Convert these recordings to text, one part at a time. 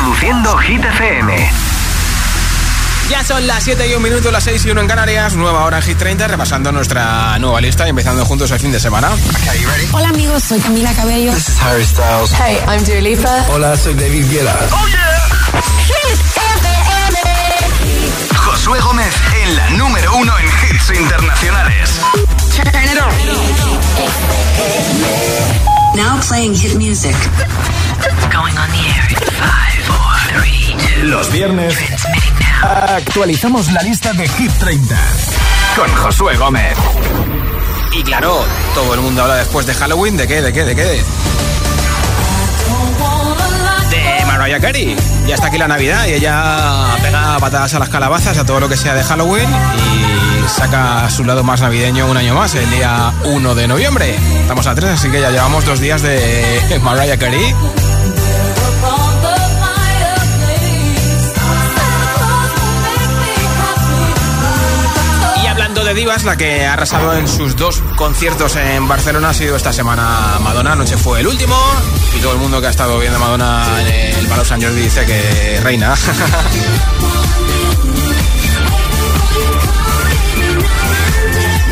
Reproduciendo Hit FM. Ya son las 7 y un minuto, las 6 y 1 en Canarias, nueva hora en Hit 30, repasando nuestra nueva lista y empezando juntos el fin de semana. Hola amigos, soy Camila Cabello. This is Harry Styles. Hey, I'm Dua Lipa. Hola, soy David Guetta. ¡Oh, yeah! Josué Gómez en la número uno en hits internacionales. Now playing hit music. Going on the air in five, four, three, two. Los viernes Transmitting now. actualizamos la lista de Hit 30 con Josué Gómez. Y claro, todo el mundo habla después de Halloween, ¿de qué? ¿De qué? ¿De qué? De Mariah Carey. Ya está aquí la Navidad y ella pega patadas a las calabazas, a todo lo que sea de Halloween y saca su lado más navideño un año más, el día 1 de noviembre. Estamos a 3, así que ya llevamos dos días de Mariah Carey. De divas, la que ha arrasado en sus dos conciertos en Barcelona ha sido esta semana Madonna. Anoche fue el último y todo el mundo que ha estado viendo a Madonna en el Palau San Jordi dice que reina.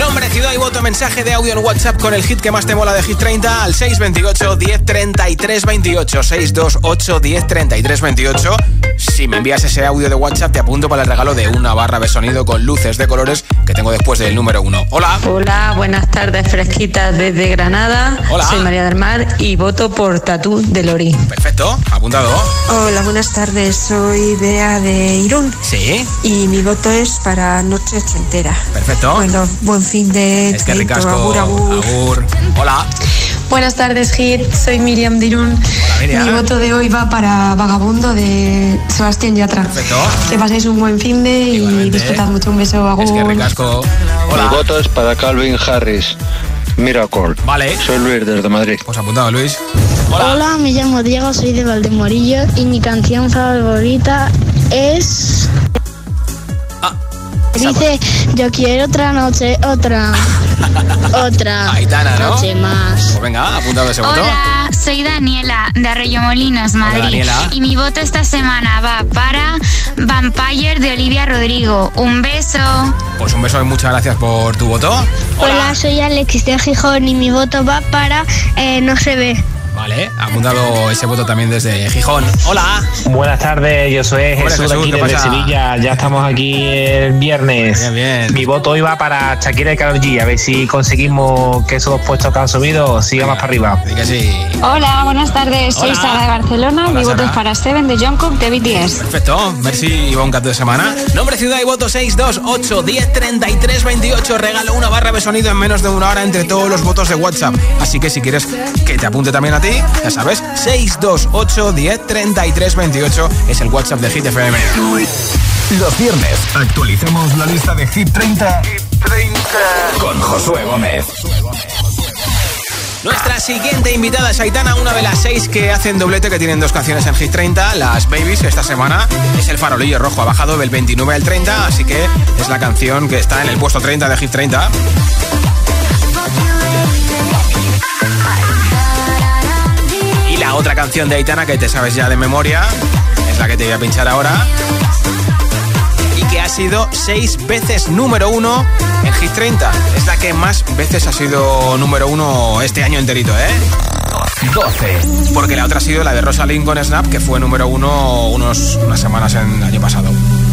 Nombre, ciudad y voto, mensaje de audio en WhatsApp con el hit que más te mola de Hit 30 al 628 1033 28 628 1033 28. Si me envías ese audio de WhatsApp te apunto para el regalo de una barra de sonido con luces de colores que tengo después del número 1. Hola. Hola, buenas tardes fresquitas desde Granada. Hola. Soy María del Mar y voto por Tatú de Lori. Perfecto, apuntado. Hola, buenas tardes. Soy Bea de Irún Sí, y mi voto es para Noche Ochentera. perfecto. Bueno, buen fin de es que ricasco. agur, agur. Agur. Hola. Buenas tardes, Hit. Soy Miriam Dirún. Miriam. Mi voto de hoy va para Vagabundo de Sebastián Yatra. Perfecto. Que paséis un buen fin de y disfrutad mucho. Un beso, agur. Es que ricasco. Mi Hola. voto es para Calvin Harris. Miracle. Vale. Soy Luis desde Madrid. Pues apuntado, Luis. Hola. Hola, me llamo Diego, soy de Valdemorillo y mi canción favorita es... Dice, yo quiero otra noche, otra, otra Aitana, ¿no? noche más. Pues venga, apuntado ese voto. Hola, soy Daniela de Arroyomolinos, Madrid. Daniela. Y mi voto esta semana va para Vampire de Olivia Rodrigo. Un beso. Pues un beso y muchas gracias por tu voto. Hola, soy Alexis de Gijón y mi voto va para eh, No se ve. Vale, apuntado ese voto también desde Gijón. Hola. Buenas tardes, yo soy Hombre, Jesús, de Jesús, aquí ¿qué desde pasa? Sevilla. Ya estamos aquí el viernes. Bien, bien. Mi voto hoy va para Shakira y Karol G. A ver si conseguimos que esos dos puestos que han subido sigan más para arriba. Así que sí. Hola, buenas tardes. Hola. Soy Sara de Barcelona. Hola, mi voto es para Seven de Jungkook de BTS. Perfecto, merci y buen cat de semana. Nombre, ciudad y voto 628 10 33 28. Regalo una barra de sonido en menos de una hora entre todos los votos de WhatsApp. Así que si quieres que te apunte también a ti, ya sabes, 628 10 33 28 es el WhatsApp de Hit FM. Los viernes actualizamos la lista de Hit 30, con Josué Gómez. Nuestra siguiente invitada es Aitana, una de las seis que hacen doblete, que tienen dos canciones en Hit 30. Las Babies esta semana es el farolillo rojo, ha bajado del 29 al 30, así que es la canción que está en el puesto 30 de Hit 30. Canción de Aitana que te sabes ya de memoria es la que te voy a pinchar ahora. Y que ha sido seis veces número uno en Hit 30. Es la que más veces ha sido número uno este año enterito, ¿eh? 12. Porque la otra ha sido la de Rosalind con Snap, que fue número uno unos, unas semanas en el año pasado.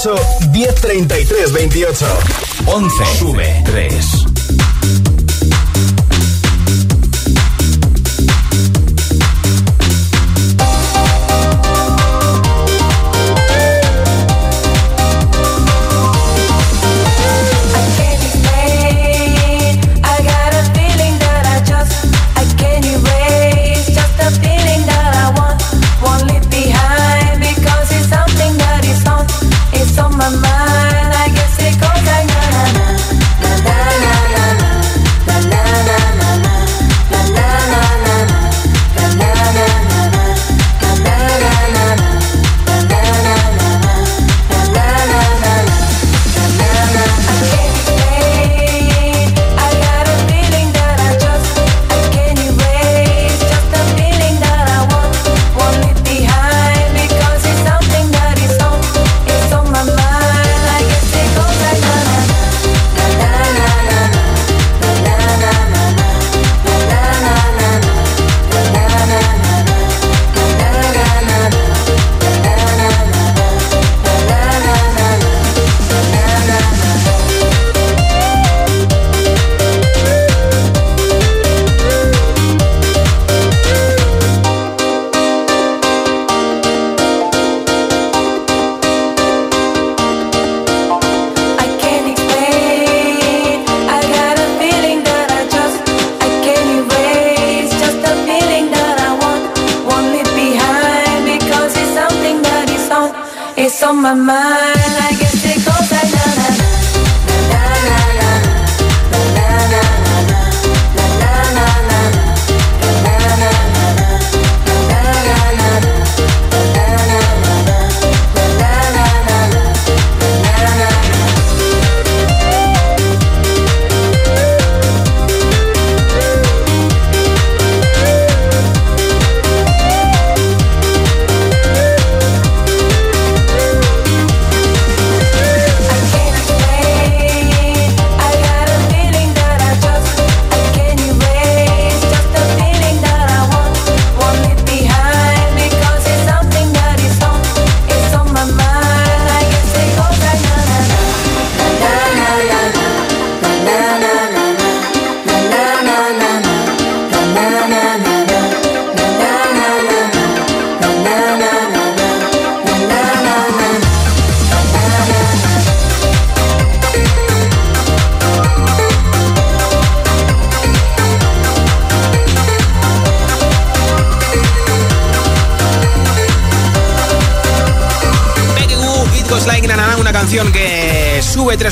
628 1033 28. 11. Sube 3.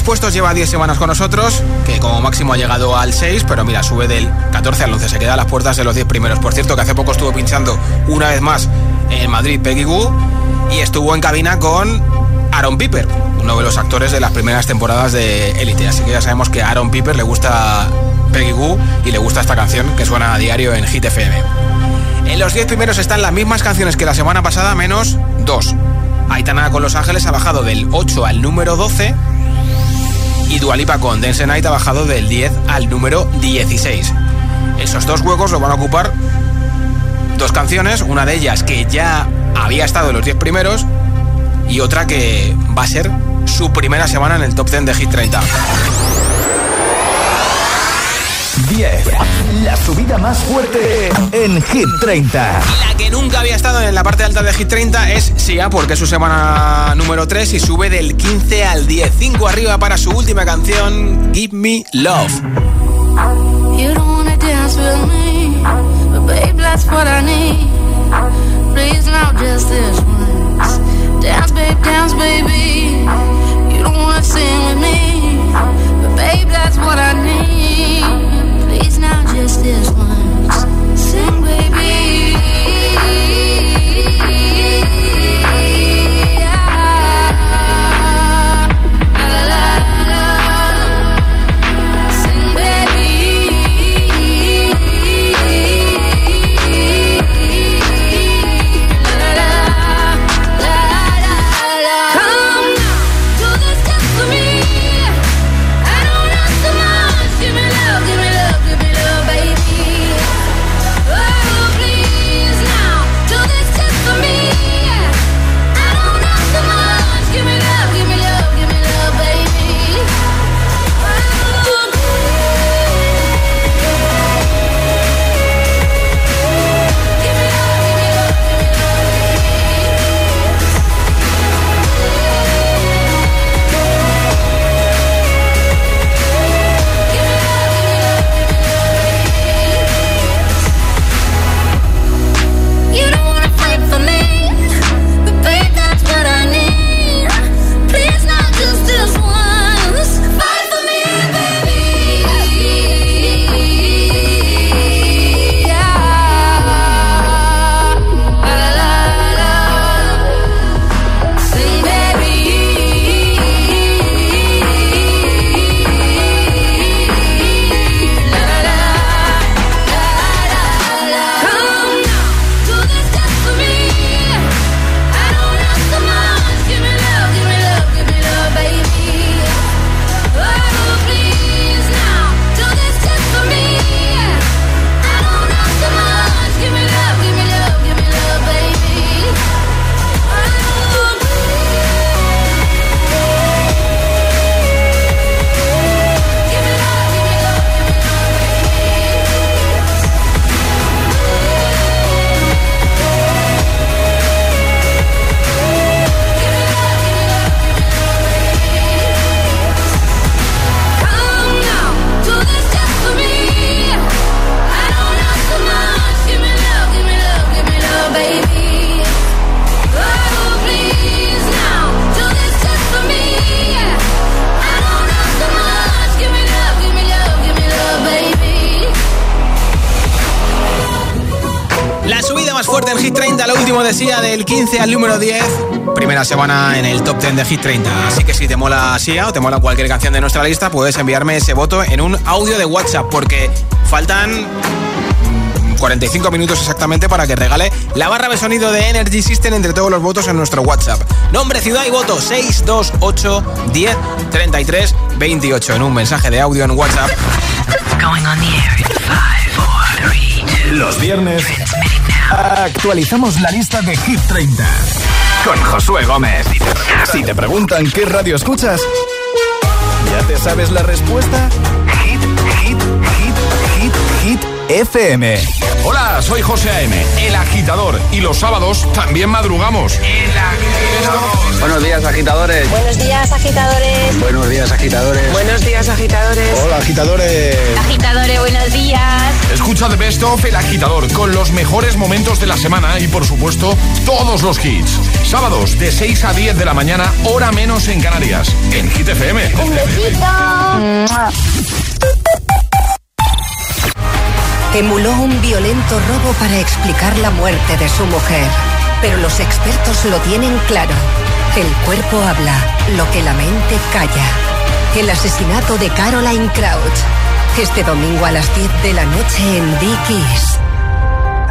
Puestos, lleva 10 semanas con nosotros, que como máximo ha llegado al 6, pero mira, sube del 14 al 11, se queda a las puertas de los 10 primeros. Por cierto, que hace poco estuvo pinchando una vez más en Madrid Peggy Goo y estuvo en cabina con Aaron Piper, uno de los actores de las primeras temporadas de Elite. Así que ya sabemos que a Aaron Piper le gusta Peggy Goo y le gusta esta canción que suena a diario en Hit FM. En los 10 primeros están las mismas canciones que la semana pasada, menos dos. Aitana con Los Ángeles ha bajado del 8 al número 12 y Dualipa con Dance Night ha bajado del 10 al número 16. Esos dos juegos lo van a ocupar dos canciones, una de ellas que ya había estado en los 10 primeros y otra que va a ser su primera semana en el top 10 de Hit 30. 10. La subida más fuerte en Hit 30. La que nunca había estado en la parte alta de Hit 30 es Sia, porque es su semana número 3 y sube del 15 al 10. 5 arriba para su última canción, Give Me Love. You don't wanna dance with me, but babe, that's what I need. Please, not just this once. Dance, babe, dance, baby. You don't wanna sing with me, but babe, that's what I need. Please, now just this once. Del 15 al número 10. Primera semana en el top 10 de Hit 30. Así que si te mola Sia o te mola cualquier canción de nuestra lista, puedes enviarme ese voto en un audio de WhatsApp porque faltan 45 minutos exactamente para que regale la barra de sonido de Energy System entre todos los votos en nuestro WhatsApp. Nombre, ciudad y voto 628 10 33 28 en un mensaje de audio en WhatsApp. Los viernes actualizamos la lista de Hit 30 con Josué Gómez. Si te preguntan qué radio escuchas, ¿ya te sabes la respuesta? Hit, hit, hit, hit, hit FM. Hola, soy José A.M., el agitador, y los sábados también madrugamos. El agitador. Buenos días, agitadores. Buenos días, agitadores. Buenos días, agitadores. Buenos días, agitadores. Hola, agitadores. Agitadores, buenos días. Escucha The Best of El Agitador con los mejores momentos de la semana y, por supuesto, todos los hits. Sábados de 6 a 10 de la mañana, hora menos en Canarias, en Hit FM. Un besito. Emuló un violento robo para explicar la muerte de su mujer. Pero los expertos lo tienen claro. El cuerpo habla, lo que la mente calla. El asesinato de Caroline Crouch. Este domingo a las 10 de la noche en Dickies.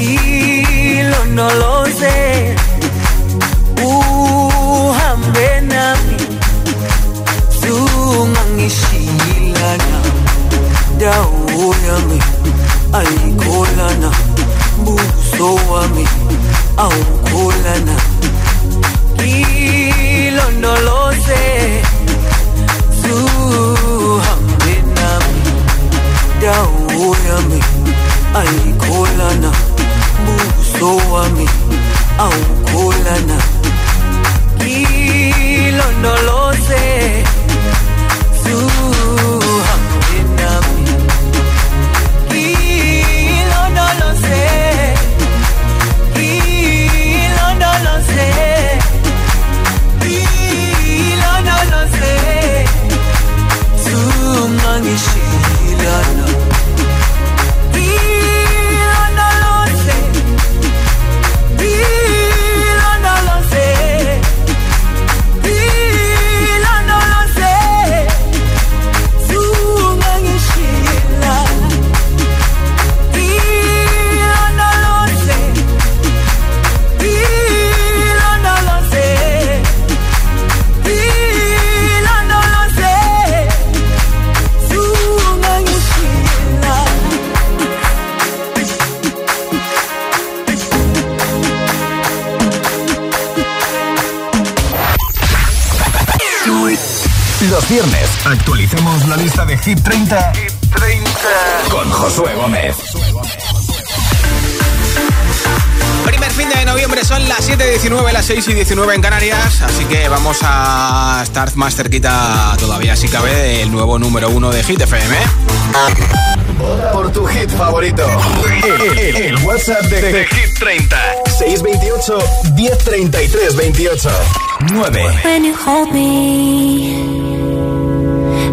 ikhaya lami ilondoloze uhambe nami zungangishilana dawo yami ayikholana buso wami awukholana ilondoloze zuhambe nami dawo yami ayikholana buso wami awukholana ilondoloze lista de Hit 30, con Josué Gómez. Primer fin de noviembre son las 7.19, las 6 y 19 en Canarias, así que vamos a estar más cerquita todavía, si cabe, del nuevo número uno de Hit FM. Por tu hit favorito. El, el- el WhatsApp de, de Hit 30. 628 1033 28. 9.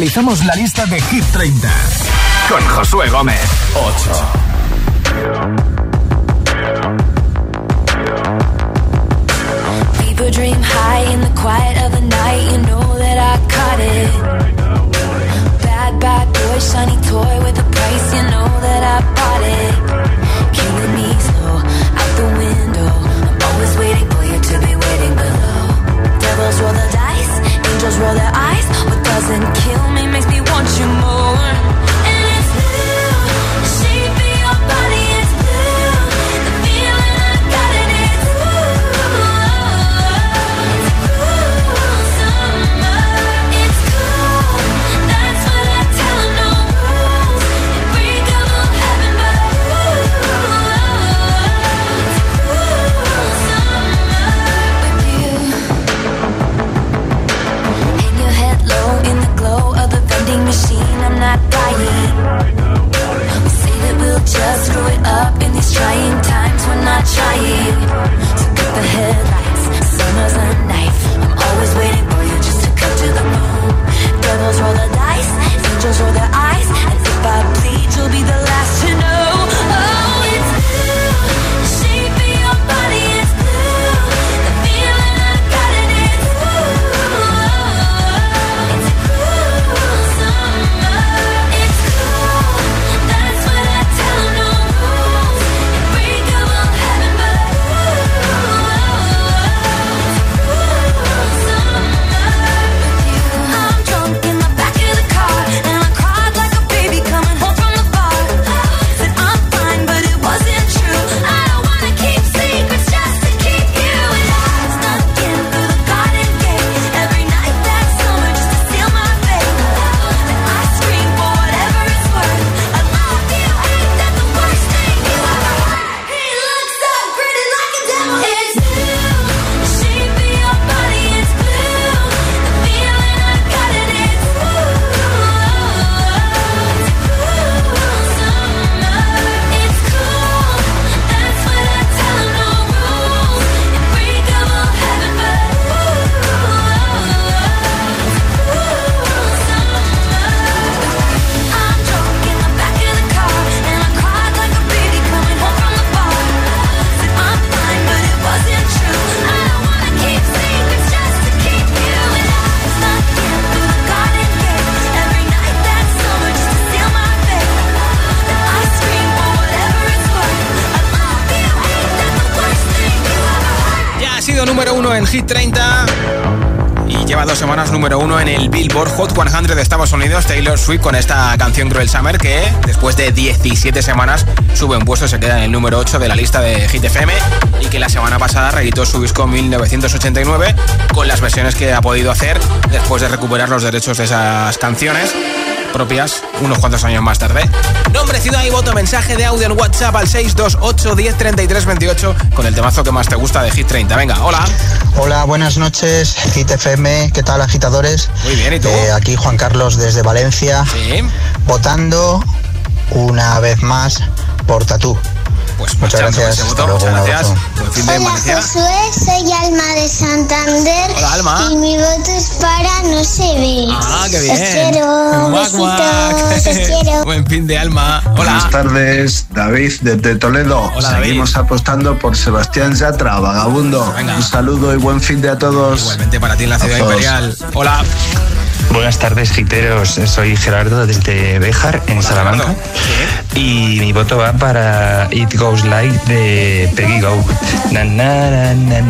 actualizamos la lista de Hit 30 con Josué Gómez. 8. People dream high in the quiet of the night. You know that I caught it. Bad, bad boy, shiny toy with a price. You know that I bought it. Killing me slow out the window. I'm always waiting for you to be waiting below. Devils roll the dice, angels roll their eyes. What doesn't trying. So cut the headlights. Summer's a knife. I'm always waiting Hot 100 de Estados Unidos. Taylor Swift con esta canción Cruel Summer que después de 17 semanas sube un puesto, se queda en el número 8 de la lista de Hit FM y que la semana pasada reeditó su disco 1989 con las versiones que ha podido hacer después de recuperar los derechos de esas canciones propias unos cuantos años más tarde. Nombre, ciudad y voto, mensaje de audio en WhatsApp al 628 10 33 28 con el temazo que más te gusta de Hit 30. Venga, hola. Hola, buenas noches, Hit FM, ¿qué tal agitadores? Muy bien, ¿y tú? Eh, aquí Juan Carlos desde Valencia, Sí. votando una vez más por Tatú. Pues Muchas gracias. ese voto. Muchas gracias. abrazo. Buen fin de Hola Valencia. Josué, soy Alma de Santander Hola, Alma. y mi voto es para No se ve. Ah, qué bien. Os quiero, Guac, guac. besitos, os quiero. Buen fin de alma. Hola. Buenas tardes, David desde Toledo. Hola, David. Seguimos apostando por Sebastián Yatra, vagabundo. Venga. Un saludo y buen fin de a todos. Igualmente para ti en la ciudad imperial. Hola. Buenas tardes, giteros. Soy Gerardo desde Béjar, en Salamanca. Y mi voto va para It Goes Like de Peggy Go. Na, na, na.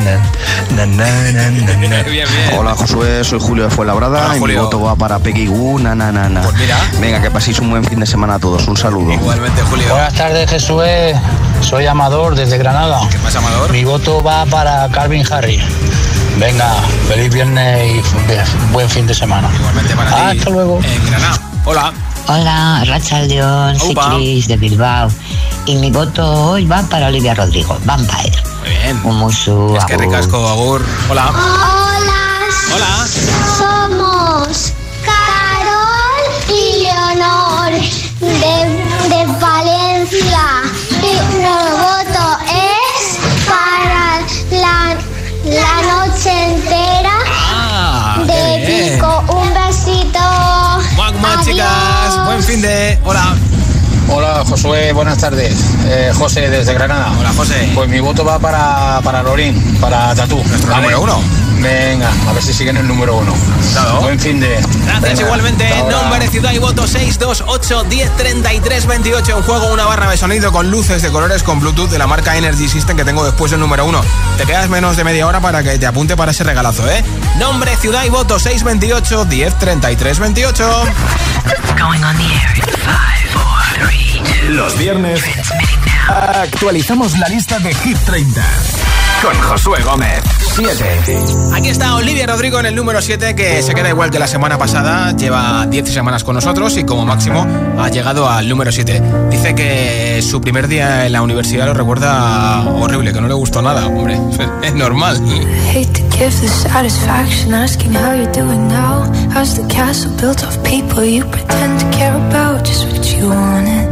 Bien, bien. Hola Josué, soy Julio de Fuenlabrada Hola, y mi voto va para Peggy Goo, na na na na. Pues mira. Venga, que paséis un buen fin de semana a todos. Un saludo. Igualmente, Julio. Buenas tardes, Jesús. Soy Amador desde Granada. ¿Qué pasa, Amador? Mi voto va para Calvin Harry. Venga, feliz viernes y buen fin de semana. Igualmente para ti. Hasta luego. En Granada. Hola. Hola, Rachel León, soy. Cris de Bilbao. Y mi voto hoy va para Olivia Rodrigo, Vampire. Muy bien. Un musu, Es que ricasco, Agur. Hola. Hola. Hola. Somos Chicas. Buen fin de. Hola. Hola Josué, buenas tardes. Eh, José desde Granada. Hola José. Pues mi voto va para, para Lorín, para Tatú. Uno. Venga, a ver si siguen el número uno. Claro. Buen fin de. Gracias Venga, igualmente. Nombre, ciudad y voto 628 1033 28. En juego una barra de sonido con luces de colores con Bluetooth de la marca Energy System que tengo después el número uno. Te quedas menos de media hora para que te apunte para ese regalazo, ¿eh? Nombre, ciudad y voto 628 1033 28. Los viernes actualizamos la lista de Hit 30 con Josué Gómez. 7. Aquí está Olivia Rodrigo en el número 7 que se queda igual que la semana pasada, lleva 10 semanas con nosotros y como máximo ha llegado al número 7. Dice que su primer día en la universidad lo recuerda horrible, que no le gustó nada, hombre, es normal. Hate to give the satisfaction asking how you're doing now. How's the castle built of people you pretend to care about? Just what you wanted.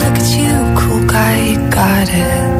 Look at you, cool guy, you got it.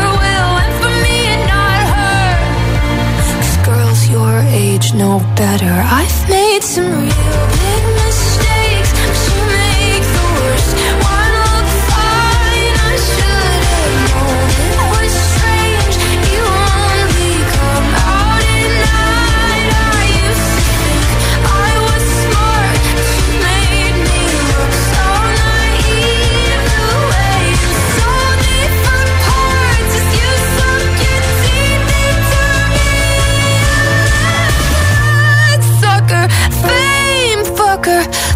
age know better. I've made some real big mistakes,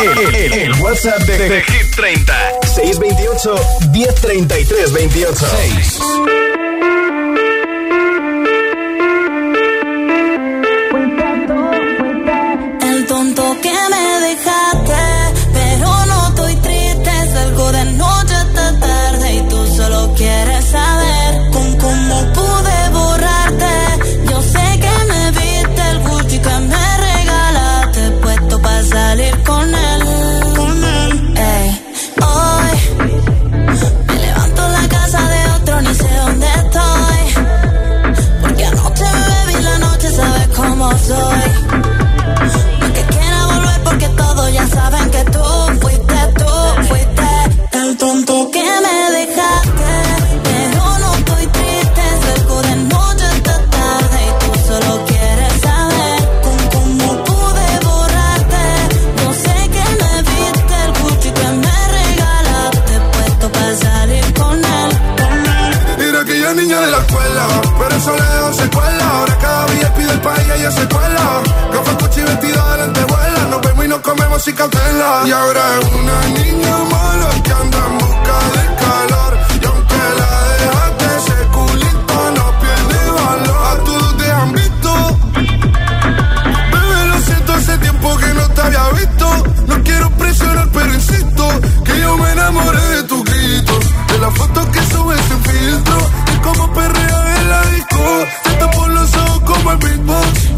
El, el- el WhatsApp de, de Hit 30. 628 1033 28. 6. Y ahora es una niña mala que anda en busca de calor. Y aunque la dejaste, ese culito no pierde valor. A todos te han visto. Bebé, lo siento, hace tiempo que no te había visto. No quiero presionar, pero insisto que yo me enamoré de tu grito. De la foto que subes sin filtro. Y como perrea en la disco. Te tapo los ojos como el beatbox.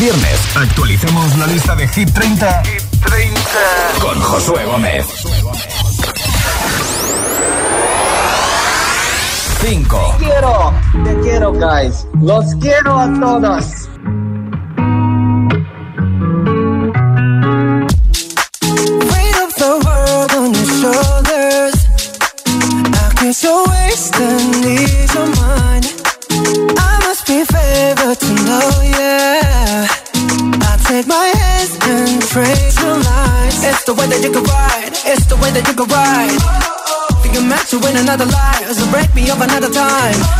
Viernes actualicemos la lista de Hit 30, con Josué Gómez. 5. quiero, te quiero, guys. Los quiero a todos. Time.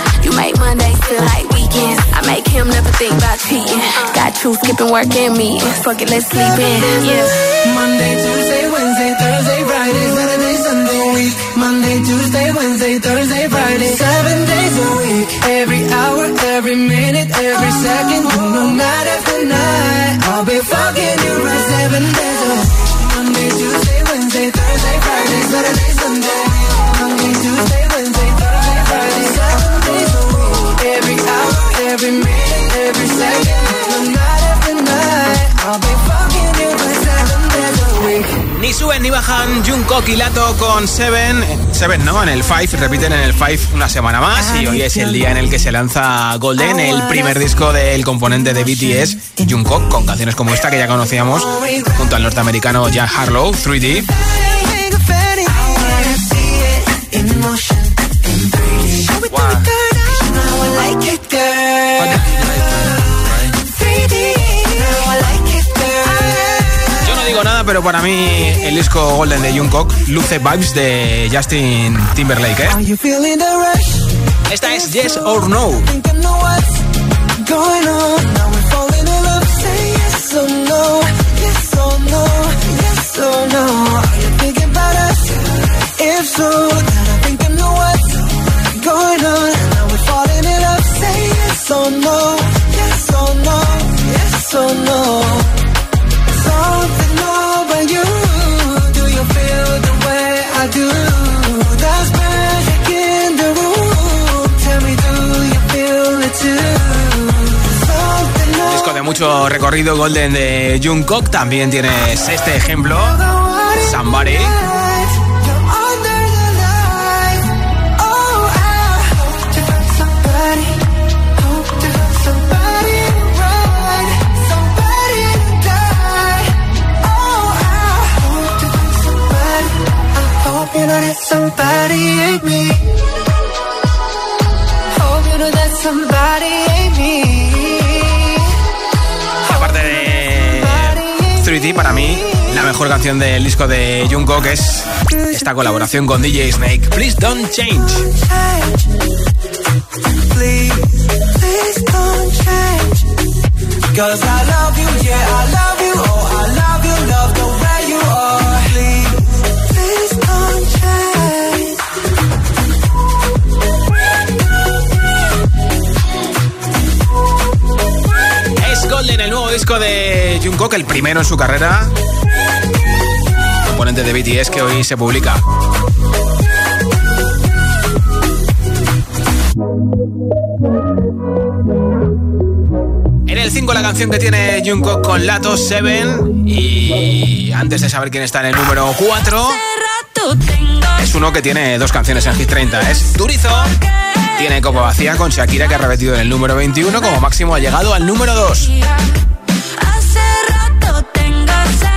You make Mondays feel like weekends. I make him never think about cheating. Got you skipping work and me. Fuck it, let's sleep in. Yeah. Monday, Tuesday, Wednesday, Thursday, Friday, Saturday, Sunday, week. Monday, Tuesday, Wednesday, Thursday, Friday, seven days a week. Every hour, every minute, every second, know, night after night. I'll be fucking Suben y bajan Jungkook y Lato con Seven. Seven, ¿no? En el Five, repiten en el Five una semana más. Y hoy es el día en el que se lanza Golden, el primer disco del componente de BTS, Jungkook, con canciones como esta que ya conocíamos, junto al norteamericano Jack Harlow, 3D. nada, pero para mí el disco Golden de Jungkook luce vibes de Justin Timberlake, ¿eh? Esta es Yes or No. mucho recorrido Golden de Jungkook. También tienes este ejemplo, Somebody. Para mí la mejor canción del disco de Jungkook es esta colaboración con DJ Snake. Please don't change. Disco de Jungkook, el primero en su carrera. Componente de BTS que hoy se publica. En el 5 la canción que tiene Jungkook con Lato 7 y antes de saber quién está en el número 4 es uno que tiene dos canciones en Hit 30, es Turizo. Tiene copa vacía con Shakira que ha repetido en el número 21, como máximo ha llegado al número 2.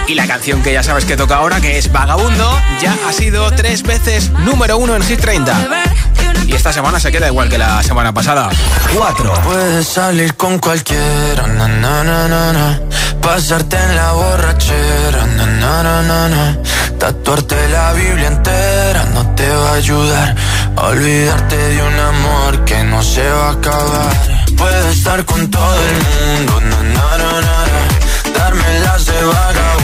Y la canción que ya sabes que toca ahora, que es Vagabundo, ya ha sido tres veces número 1 en Hit 30. Y esta semana se queda igual que la semana pasada. 4. Puedes salir con cualquiera, na, pasarte en la borrachera, na, tatuarte la Biblia entera no te va a ayudar olvidarte de un amor que no se va a acabar. Puedes estar con todo el mundo, na, na, na, na, darme las de vagabundo,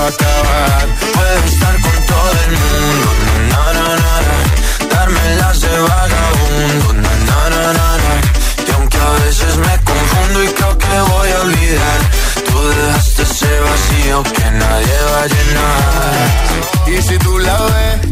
va acabar. Puedes estar con todo el mundo, na, na, na, na, darme las de vagabundo, na, na, na, na, y aunque a veces me confundo y creo que voy a olvidar, tú dejaste ese vacío que nadie va a llenar. Y si tú la ves,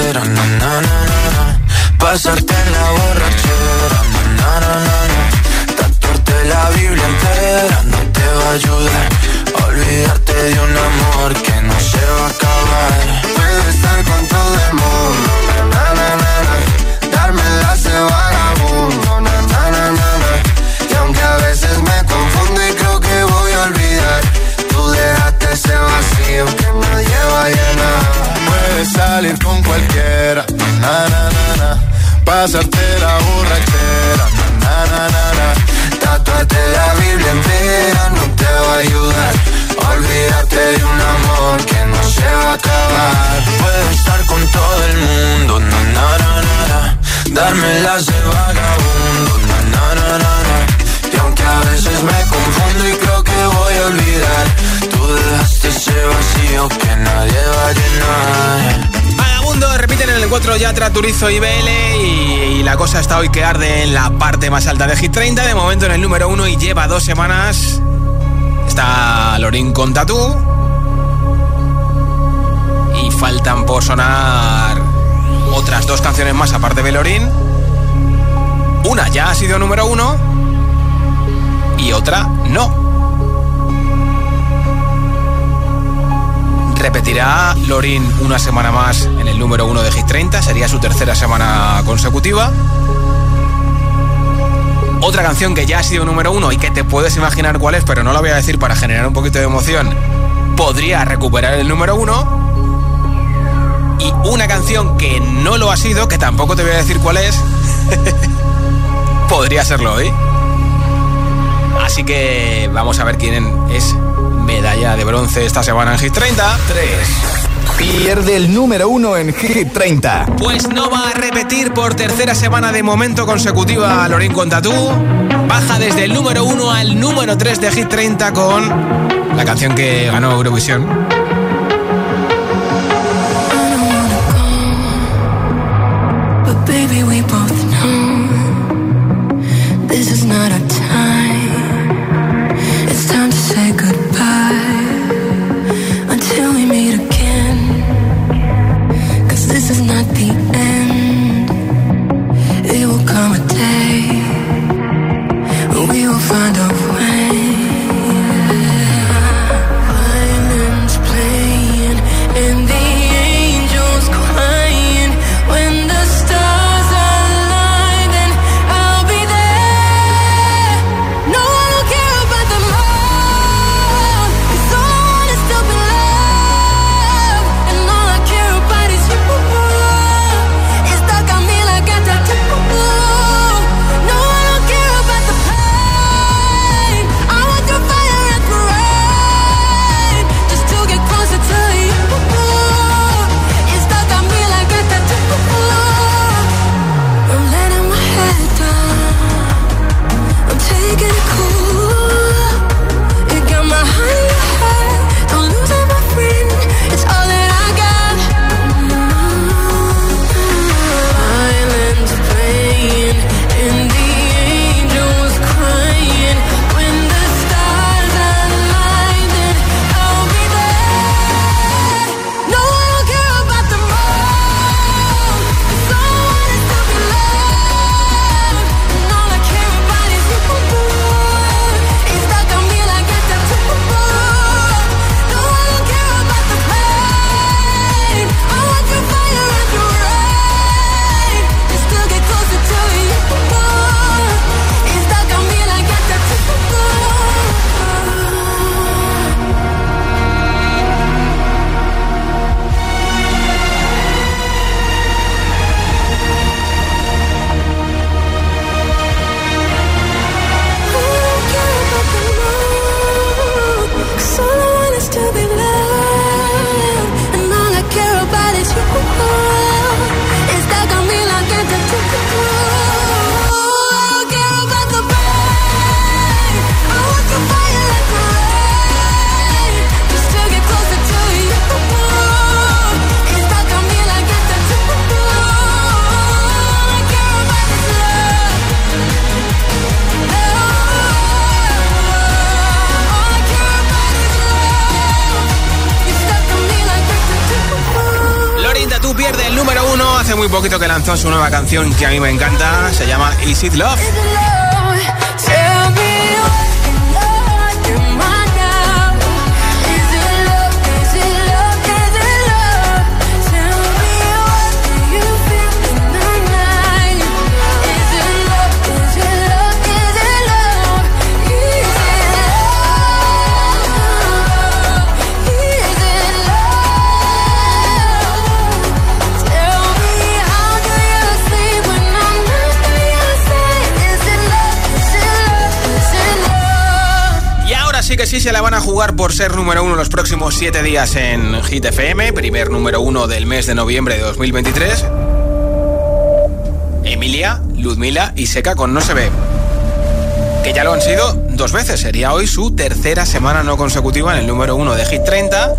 cualquiera, na, na, na, na, Pasarte en la borrachera, na, na, na, na, Tatuarte la Biblia entera no te va a ayudar. Olvidarte de un amor que no se va a acabar. Puedo estar con todo el mundo, Salir con cualquiera, na, na, na, na. pasarte la borrachera, na, na, na, na. Tatuarte la Biblia entera no te va a ayudar. Olvídate de un amor que no se va a acabar. Puedo estar con todo el mundo, na, na, na, na, na. darme las de vagabundo, na, na, na, na, na. y aunque a veces me confundo y creo que voy a olvidar, repiten en el 4 Yatra, Turizo y BL y, la cosa está hoy que arde en la parte más alta de Hit 30, de momento en el número 1 y lleva dos semanas. Está Lorin con Tatú. Y faltan por sonar otras dos canciones más aparte de Lorin. Una ya ha sido número 1 y otra no. Repetirá Lorin una semana más en el número 1 de Hit 30, sería su tercera semana consecutiva. Otra canción que ya ha sido número 1 y que te puedes imaginar cuál es, pero no la voy a decir para generar un poquito de emoción, podría recuperar el número 1. Y una canción que no lo ha sido, que tampoco te voy a decir cuál es, podría serlo hoy. Así que vamos a ver quién es medalla de bronce esta semana en Hit 30. 3. Pierde el número 1 en Hit 30. Pues no va a repetir por tercera semana de momento consecutiva Lorin con Tatú. Baja desde el número 1 al número 3 de Hit 30 con la canción que ganó Eurovisión. But baby, we pierde el número uno. Hace muy poquito que lanzó su nueva canción que a mí me encanta. Se llama Is It Love. Que sí se la van a jugar por ser número uno los próximos siete días en Hit FM, primer número uno del mes de noviembre de 2023. Emilia, Ludmila y Seca con No se ve. Que ya lo han sido dos veces. Sería hoy su tercera semana no consecutiva en el número uno de Hit 30.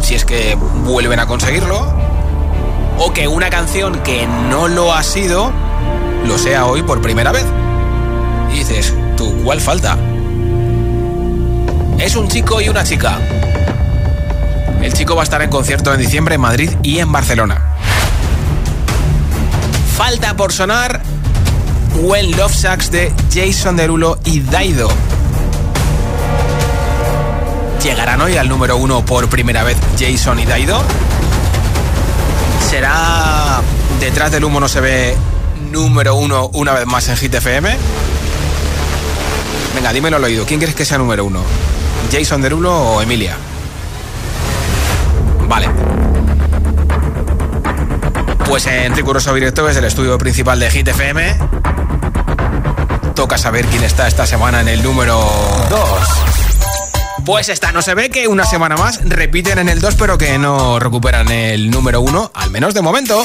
Si es que vuelven a conseguirlo. O que una canción que no lo ha sido lo sea hoy por primera vez. Y dices, ¿tú cuál falta? Es un chico y una chica. El chico va a estar en concierto en diciembre en Madrid y en Barcelona. Falta por sonar When Love Sucks de Jason Derulo y Daido. ¿Llegarán hoy al número uno por primera vez Jason y Daido? ¿Será detrás del humo no se ve número uno una vez más en Hit FM? Venga, dímelo al oído. ¿Quién crees que sea número uno? ¿Jason Derulo o Emilia? Vale. Pues en riguroso directo es el estudio principal de Hit FM. Toca saber quién está esta semana en el número 2. Pues esta no se ve que una semana más repiten en el 2, pero que no recuperan el número 1, al menos de momento.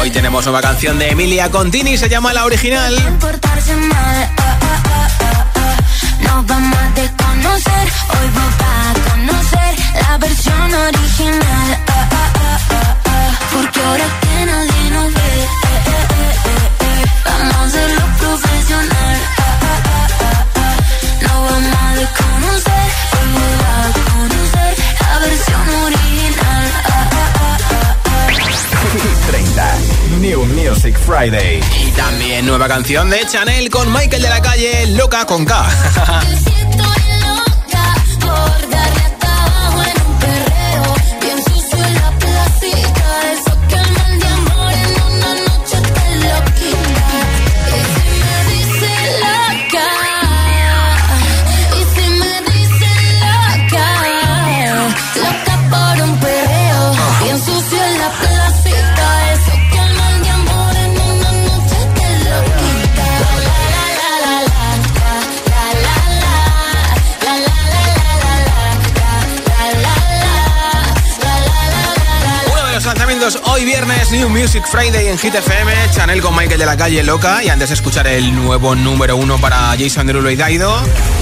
Hoy tenemos nueva canción de Emilia Contini, se llama La original. Friday. Y también nueva canción de Chanel con Michael de la calle, Loca con K. viernes, New Music Friday en Hit FM, Chanel con Michael de la calle Loca. Y antes de escuchar el nuevo número uno para Jason Derulo y Daido,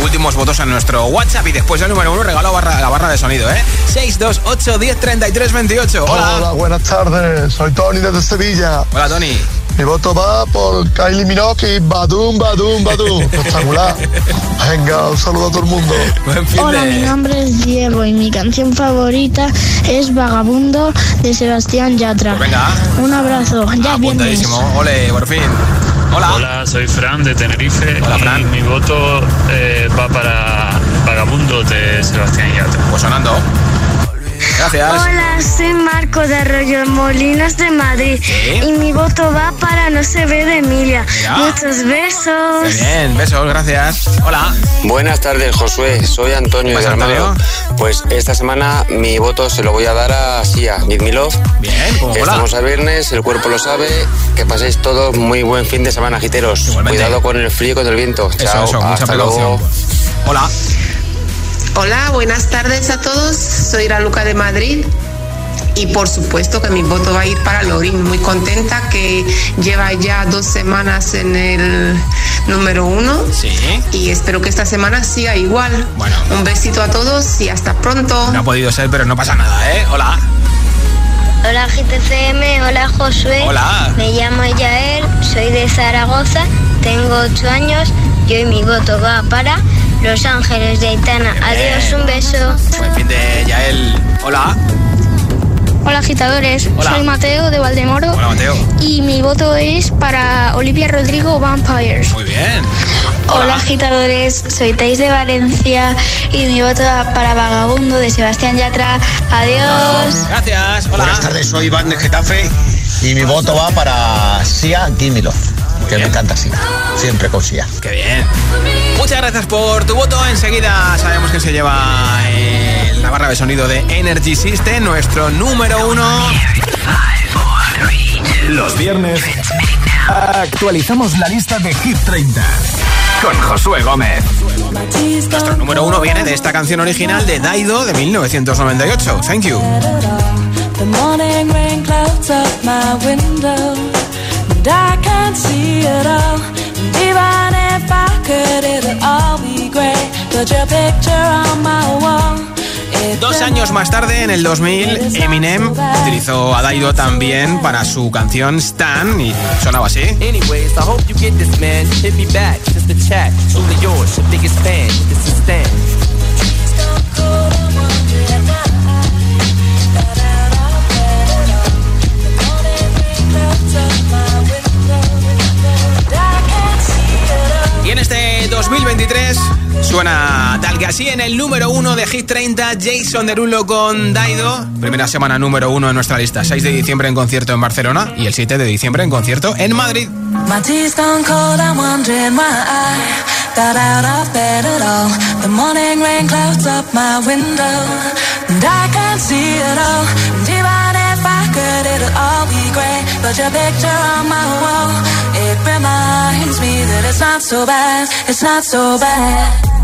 últimos votos en nuestro WhatsApp. Y después del número uno, regalo barra, la barra de sonido, ¿eh? 628 10 33 28. Hola. Hola, buenas tardes. Soy Tony desde Sevilla. Hola, Tony. Mi voto va por Kylie Minogue y Badum, Badum, Badum. Espectacular. Venga, un saludo a todo el mundo. Hola, mi nombre es Diego y mi canción favorita es Vagabundo de Sebastián Yatra. Pues venga. Un abrazo, ya viernes. Apuntadísimo. Ole, por fin. Hola. Hola, soy Fran de Tenerife. Hola, y Fran. mi voto eh, va para Vagabundo de Sebastián Yatra. Pues sonando. Gracias. Hola, soy Marco de Arroyo Molinos de Madrid y mi voto va para No se ve de Emilia. Mira. Muchos besos. Muy bien, besos, gracias. Hola. Buenas tardes, Josué. Soy Antonio de ¿Pasa, Armado. Antonio? Pues esta semana mi voto se lo voy a dar a Sia, Give Me Love. Bien, como mola. Estamos a viernes, el cuerpo lo sabe. Que paséis todos muy buen fin de semana, giteros. Igualmente. Cuidado con el frío y con el viento. Eso, Chao, eso, hasta luego. Hola. Hola, buenas tardes a todos. Soy la Luca de Madrid. Y por supuesto que mi voto va a ir para Lorin. Muy contenta que lleva ya dos semanas en el número uno. Sí. Y espero que esta semana siga igual. Bueno. Un besito a todos y hasta pronto. No ha podido ser, pero no pasa nada, ¿eh? Hola. Hola GTCM, hola Josué. Hola. Me llamo Yael, soy de Zaragoza, tengo 8 años y hoy mi voto va para Los Ángeles de Aitana. Adiós, un beso. Buen fin de Yael. Hola. Hola agitadores, Hola. soy Mateo de Valdemoro Hola, Mateo. y mi voto es para Olivia Rodrigo Vampires. Muy bien. Hola agitadores, soy Tais de Valencia y mi voto va para Vagabundo de Sebastián Yatra. Adiós. Gracias. Hola. Buenas tardes, soy Iván de Getafe y mi voto va para Sia Gimme Love, que me encanta Sia, siempre con Sia. Qué bien. Muchas gracias por tu voto. Enseguida sabemos que se lleva eh, la barra de sonido de Energy System, nuestro número uno. Los viernes actualizamos la lista de Hit 30 con Josué Gómez. Nuestro número uno viene de esta canción original de Daido de 1998. Thank you. The morning rain clouds up my window, and I can't see it all. And even if I could, it'll all be great. Put your picture on my wall. Dos años más tarde, en el 2000, Eminem utilizó a Daido también para su canción Stan y sonaba así. Anyways, I hope you get this, man. Hit me back, just the chat. Truly yours, your biggest fan. This is Stan. Suena tal que así en el número uno de Hit 30, Jason Derulo con Daido. Primera semana número uno en nuestra lista. 6 de diciembre en concierto en Barcelona y el 7 de diciembre en concierto en Madrid. It's not so bad.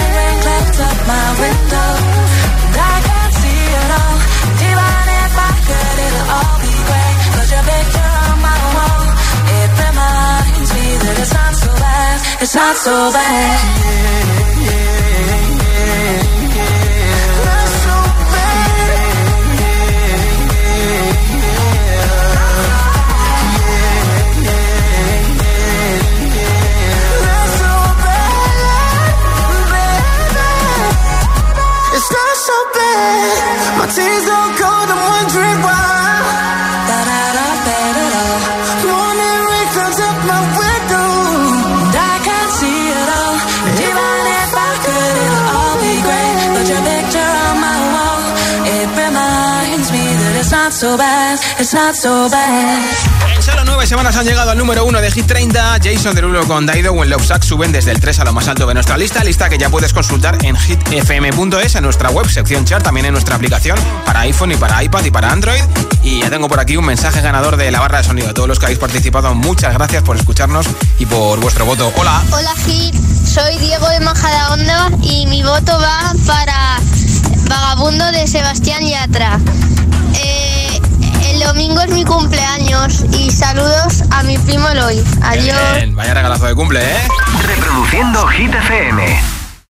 up my window. And I can't see it all. Even if I could, it'll all be great. Put your picture on my wall. It reminds me that it's not so bad. It's not so bad. It's not so bad. My tears don't cold, I'm wondering why. Morning rain up my window. And I can't see it all. Even if I could, it'll all be your picture on my wall. It reminds me that it's not so bad. It's not so bad. En nueve semanas han llegado al número uno de Hit 30. Jason Derulo con Daido o Sack suben desde el 3 a lo más alto de nuestra lista. Lista que ya puedes consultar en hitfm.es, en nuestra web, sección chart, también en nuestra aplicación para iPhone y para iPad y para Android. Y ya tengo por aquí un mensaje ganador de la barra de sonido. A todos los que habéis participado, muchas gracias por escucharnos y por vuestro voto. Hola. Hola Hit, soy Diego de Majadahonda y mi voto va para Vagabundo de Sebastián Yatra. El domingo es mi cumpleaños y saludos a mi primo Eloy. Adiós. Bien, vaya regalazo de cumple, ¿eh? Reproduciendo Hit FM.